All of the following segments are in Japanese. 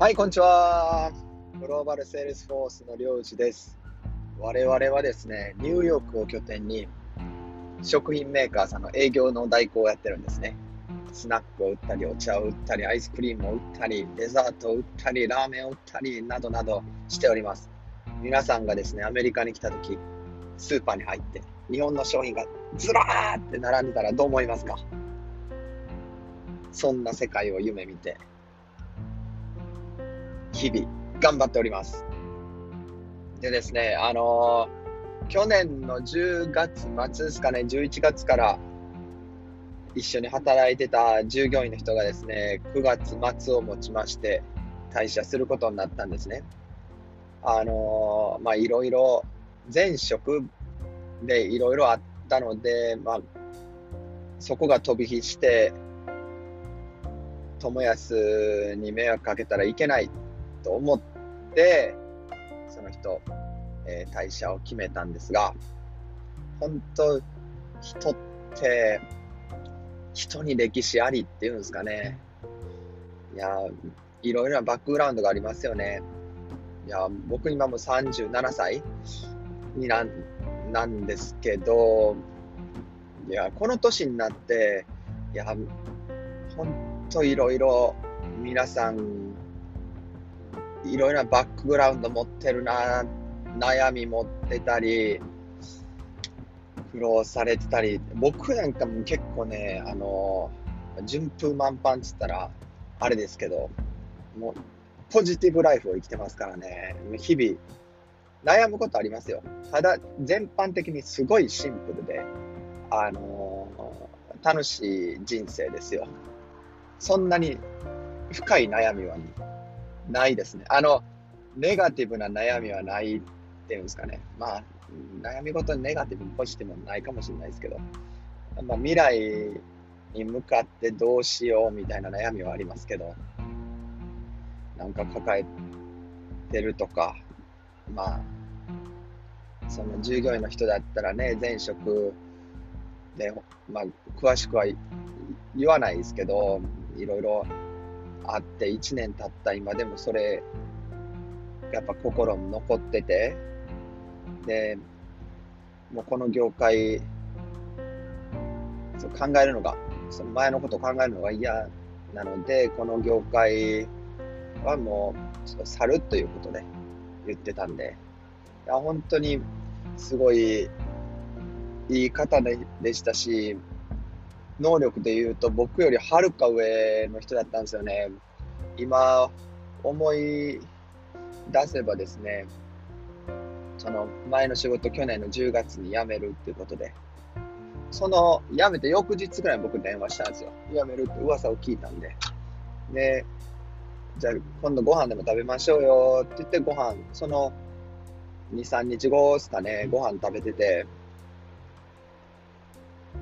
はい、こんにちは。グローバルセールスフォースの領事です。我々はですね、ニューヨークを拠点に食品メーカーさんの営業の代行をやってるんですね。スナックを売ったり、お茶を売ったり、アイスクリームを売ったり、デザートを売ったり、ラーメンを売ったり、などなどしております。皆さんがですね、アメリカに来た時、スーパーに入って、日本の商品がずらーって並んでたらどう思いますか？そんな世界を夢見て、日々頑張っております。でですね、あのー去年の10月末ですかね、11月から一緒に働いてた従業員の人がですね、9月末をもちまして退社することになったんですね。あのーまあいろいろ前職でいろいろあったので、まあそこが飛び火して、友康に迷惑かけたらいけないと思って、その人、えー退社を決めたんですが、本当、人って、人に歴史ありっていうんですかね。いや、いろいろなバックグラウンドがありますよね。いや、僕今もう37歳になんなんですけど、いや、この年になって、いや、本当いろいろ皆さん、いろいろなバックグラウンド持ってるな、悩み持ってたり、苦労されてたり、僕なんかも結構ね、あの、順風満帆っつったら、あれですけど、もう、ポジティブライフを生きてますからね、日々、悩むことありますよ。ただ、全般的にすごいシンプルで、あの楽しい人生ですよ。そんなに深い悩みはないですね。あの、ネガティブな悩みはないっていうんですかね。まあ、悩み事にネガティブもポジティブもないかもしれないですけど、まあ、未来に向かってどうしようみたいな悩みはありますけど、なんか抱えてるとか、まあ、その従業員の人だったらね、前職で、まあ、詳しくは言わないですけど、いろいろあって1年経った今でもそれやっぱ心に残っててでもうこの業界そう考えるのがその前のことを考えるのが嫌なのでこの業界はもうちょっと去るということで言ってたんで。いや本当にすごいいい方でしたし能力で言うと僕よりはるか上の人だったんですよね。今思い出せばですね、その前の仕事去年の10月に辞めるっていうことで、その辞めて翌日ぐらい僕電話したんですよ。辞めるって噂を聞いたんで。で、じゃあ今度ご飯でも食べましょうよって言ってご飯、その2、3日後ですかね、ご飯食べてて、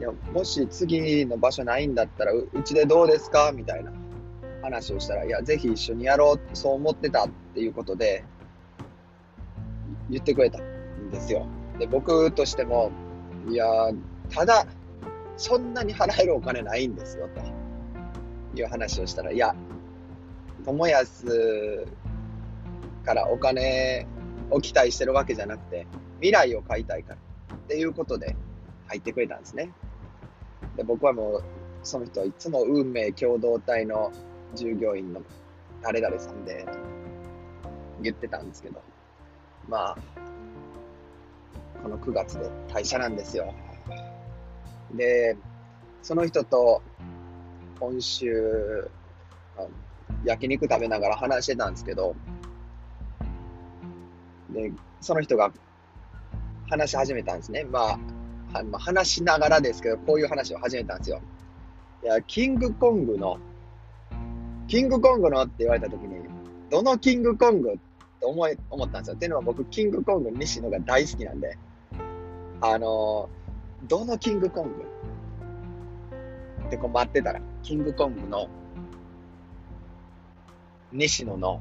いやもし次の場所ないんだったらうちでどうですか？みたいな話をしたら、いや、ぜひ一緒にやろうってそう思ってたっていうことで言ってくれたんですよ。で、僕としても、いや、ただ、そんなに払えるお金ないんですよ、という話をしたら、いや、友安からお金を期待してるわけじゃなくて、未来を買いたいからっていうことで入ってくれたんですね。で僕はもう、その人はいつも運命共同体の従業員の誰々さんで言ってたんですけど、まあ、この9月で退社なんですよ。で、その人と今週、あ焼肉食べながら話してたんですけど、で、その人が話し始めたんですね。まあ、はまあ、話しながらですけど、こういう話を始めたんですよ。いや、キングコングの、キングコングのって言われたときに、どのキングコングって思い思ったんですよ。っていうのは僕、キングコング西野が大好きなんで、あのー、どのキングコングってこう待ってたら、キングコングの西野の、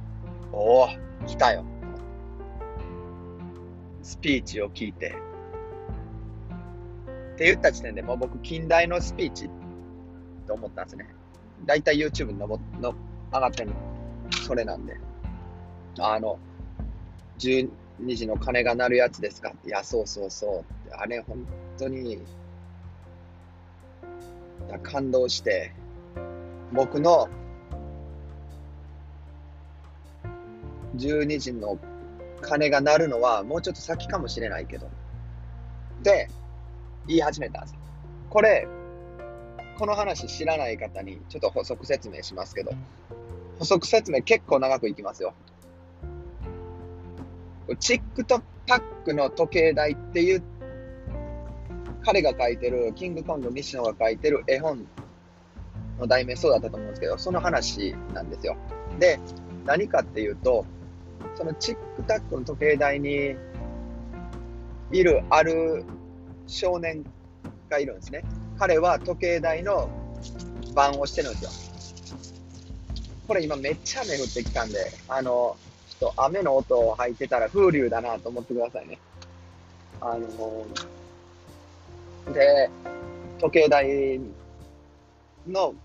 おお、来たよ。スピーチを聞いて、って言った時点でもう僕、近代のスピーチと思ったんですね。だいたい YouTube にのぼの上がってるそれなんで。あの、12時の鐘が鳴るやつですかいや、そうそうそう。あれ、本当に、感動して、僕の12時の鐘が鳴るのはもうちょっと先かもしれないけど。で、言い始めたんですよ。これ、この話知らない方にちょっと補足説明しますけど、補足説明結構長くいきますよ。チックトタックの時計台っていう、彼が書いてる、キングコング西野が書いてる絵本の題名そうだったと思うんですけど、その話なんですよ。で、何かっていうと、そのチックタックの時計台にいるある少年がいるんですね。彼は時計台の番をしてるんですよ。これ今めっちゃ雨降ってきたんで、あの、ちょっと雨の音を入ってたら風流だなと思ってくださいね。あので、時計台の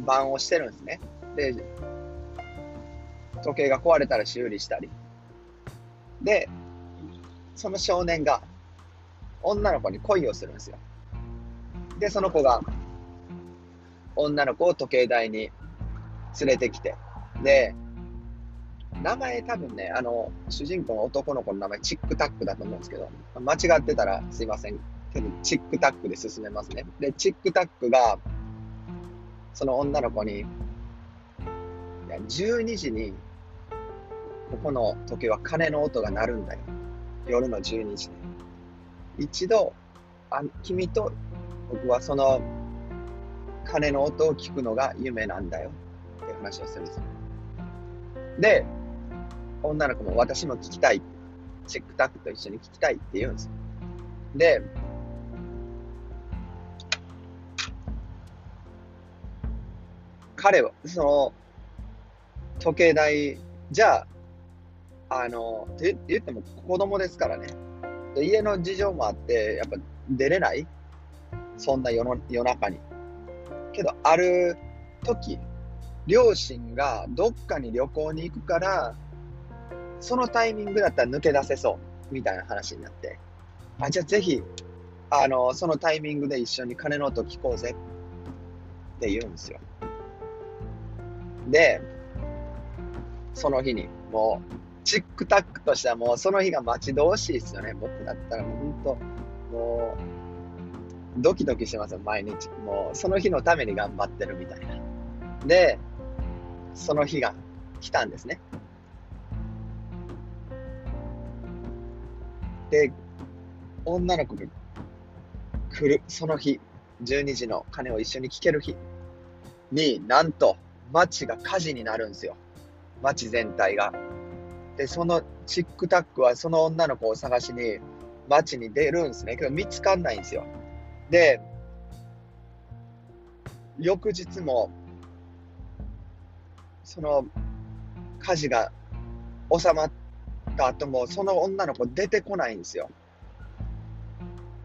番をしてるんですね。で、時計が壊れたら修理したり。で、その少年が女の子に恋をするんですよ。で、その子が女の子を時計台に連れてきて、で、名前多分ね、あの、主人公の男の子の名前、チックタックだと思うんですけど、間違ってたらすいませんけど、チックタックで進めますね。で、チックタックが、その女の子に、いや、12時に、ここの時計は鐘の音が鳴るんだよ。夜の12時で。一度、あ君と僕はその鐘の音を聞くのが夢なんだよって話をするんですよ。で、女の子も私も聞きたい。チェックタックと一緒に聞きたいって言うんですよ。で、彼は、その、時計台、じゃあ、あの、って言っても子供ですからね。家の事情もあって、やっぱ出れない？そんな夜の夜中に。けど、ある時、両親がどっかに旅行に行くから、そのタイミングだったら抜け出せそう、みたいな話になって、あ、じゃあぜひ、あの、そのタイミングで一緒に鐘の音聞こうぜって言うんですよ。で、その日に、もう、チックタックとしてはもうその日が待ち遠しいですよね。僕だったらもう本当、もう、ドキドキしてますよ、毎日。もう、その日のために頑張ってるみたいな。で、その日が来たんですね。で、女の子が来る、その日、12時の鐘を一緒に聞ける日に、なんと、街が火事になるんですよ。街全体が。で、そのチックタックはその女の子を探しに街に出るんですね。けど見つかんないんですよ。で、翌日も、その火事が収まった後も、その女の子出てこないんですよ。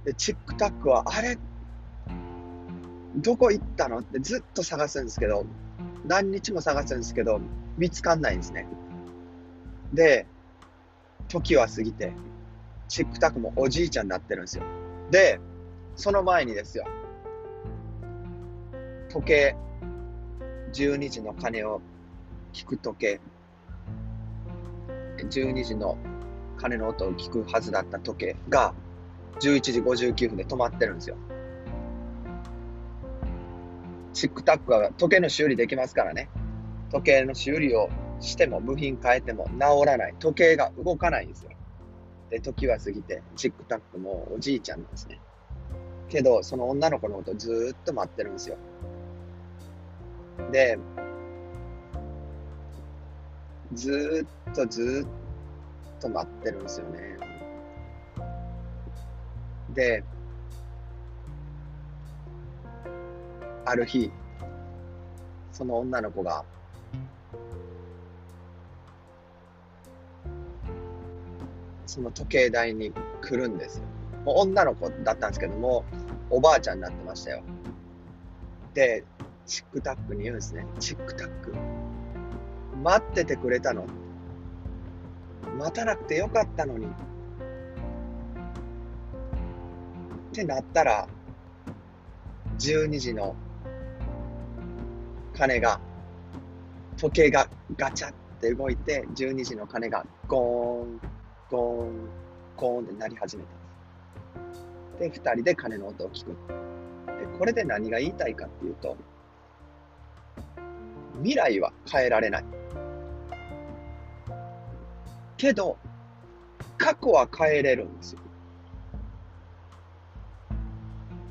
で、チックタックは、あれ？どこ行ったの？ってずっと探すんですけど、何日も探すんですけど、見つかんないんですね。で、時は過ぎて、チックタックもおじいちゃんになってるんですよ。で、その前にですよ、時計、12時の鐘を聞く時計、12時の鐘の音を聞くはずだった時計が、11時59分で止まってるんですよ。チックタックは時計の修理できますからね。時計の修理をしても部品変えても治らない。時計が動かないんですよ。で、時は過ぎて、チックタックもおじいちゃんなんですね。けど、その女の子のことずーっと待ってるんですよ。で、ずーっとずーっと待ってるんですよね。で、ある日、その女の子が、その時計台に来るんですよ。もう女の子だったんですけども、おばあちゃんになってましたよ。で、チックタックに言うんですね。チックタック。待っててくれたの待たなくてよかったのに。ってなったら、12時の鐘が、時計がガチャって動いて、12時の鐘がゴーン、ゴーン、ゴーンって鳴り始めたです。で、2人で鐘の音を聞く。で、これで何が言いたいかっていうと、未来は変えられない。けど、過去は変えれるんですよ。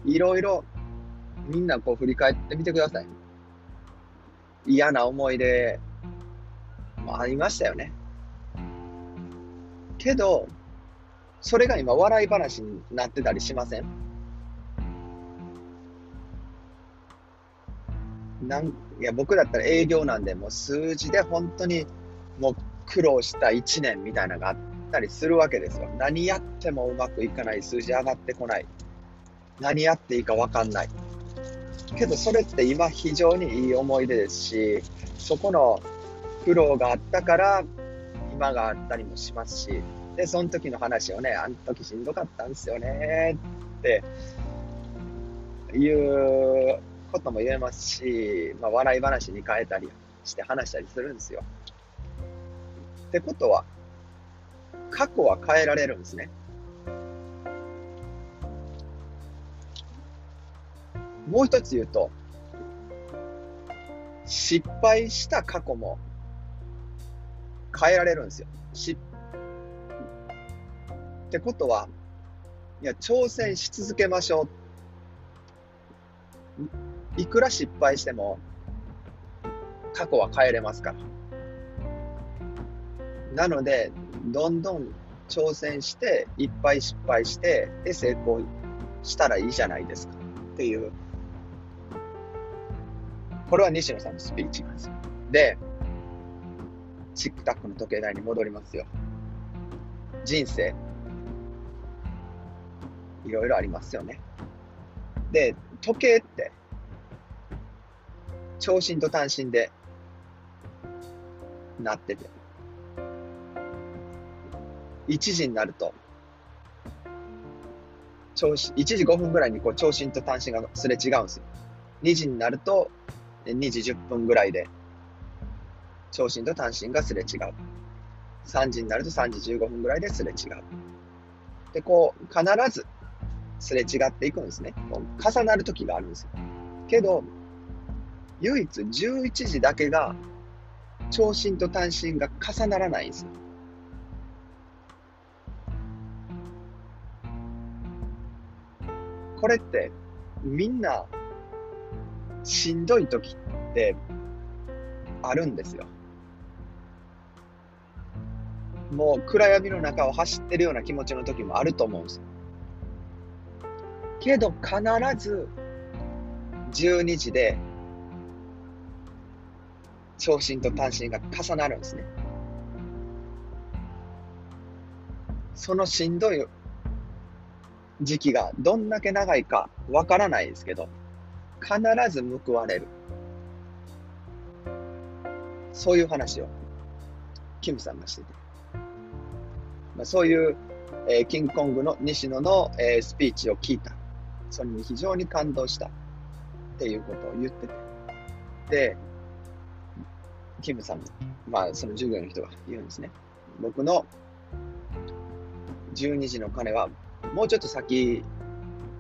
いろいろみんなこう振り返ってみてください。嫌な思い出もありましたよね。けど、それが今笑い話になってたりしません？なんいや僕だったら営業なんでもう数字で本当にもう苦労した1年みたいなのがあったりするわけですよ。何やってもうまくいかない、数字上がってこない。何やっていいか分かんない。けどそれって今非常にいい思い出ですし、そこの苦労があったから今があったりもしますし、で、その時の話をね、あの時しんどかったんですよねっていうことも言えますし、まあ、笑い話に変えたりして話したりするんですよ。ってことは、過去は変えられるんですね。もう一つ言うと、失敗した過去も変えられるんですよ。しってことは、いや、挑戦し続けましょう。いくら失敗しても、過去は変えれますから。なので、どんどん挑戦して、いっぱい失敗して、で、成功したらいいじゃないですか。っていうこれは西野さんのスピーチなんですよ。で、チックタックの時計台に戻りますよ。人生、いろいろありますよね。で、時計って、長身と短身でなってて、1時になると、長身1時5分ぐらいにこう長身と短身がすれ違うんですよ。2時になると2時10分ぐらいで、長身と短身がすれ違う。3時になると3時15分ぐらいですれ違う。で、こう、必ずすれ違っていくんですね。こう重なる時があるんですよ。けど、唯一11時だけが、長身と短身が重ならないんですよ。これって、みんなしんどい時ってあるんですよ。もう暗闇の中を走ってるような気持ちの時もあると思うんですよ。けど必ず12時で長身と短身が重なるんですね。そのしんどい時期がどんだけ長いかわからないですけど、必ず報われる。そういう話を、キムさんがしてて。まあ、そういう、えー、キングコングの西野の、えー、スピーチを聞いた。それに非常に感動したっていうことを言ってて。で、キムさんもまあその従業員の人が言うんですね。僕の12時の鐘はもうちょっと先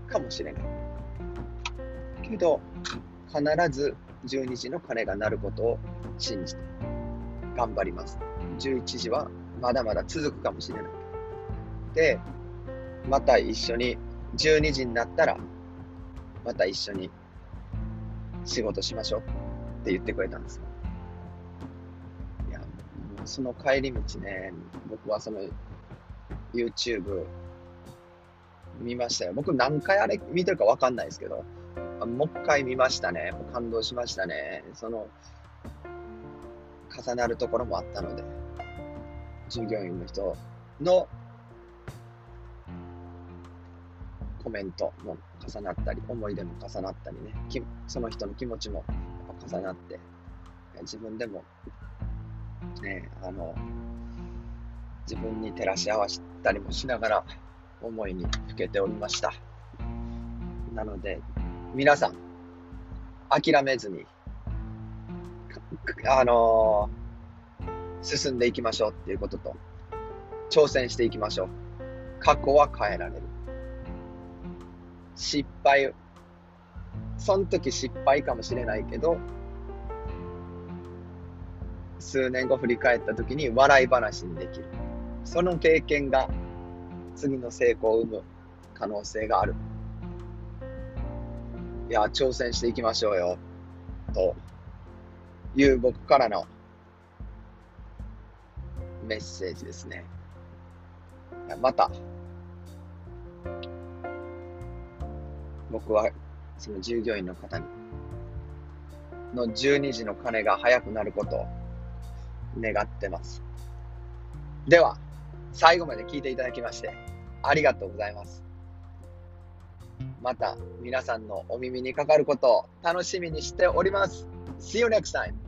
かもしれない。けど、必ず12時の鐘が鳴ることを信じて頑張ります。11時はまだまだ続くかもしれない。で、また一緒に12時になったら、また一緒に仕事しましょうって言ってくれたんですよ。いや、その帰り道ね、僕はその YouTube 見ましたよ。僕何回あれ見てるかわかんないですけど、もう一回見ましたね。感動しましたね。その、重なるところもあったので、従業員の人のコメントも重なったり、思い出も重なったりね、その人の気持ちも重なって、自分でもね、あの、自分に照らし合わせたりもしながら思いにふけておりました。なので、皆さん、諦めずに、あのー、進んでいきましょうっていうことと、挑戦していきましょう。過去は変えられる。失敗、その時失敗かもしれないけど、数年後振り返った時に笑い話にできる。その経験が次の成功を生む可能性がある。いや、挑戦していきましょうよ。という僕からのメッセージですね。また、僕はその従業員の方に、の12時の鐘が早くなることを願ってます。では、最後まで聞いていただきまして、ありがとうございます。また皆さんのお耳にかかることを楽しみにしております。See you next time!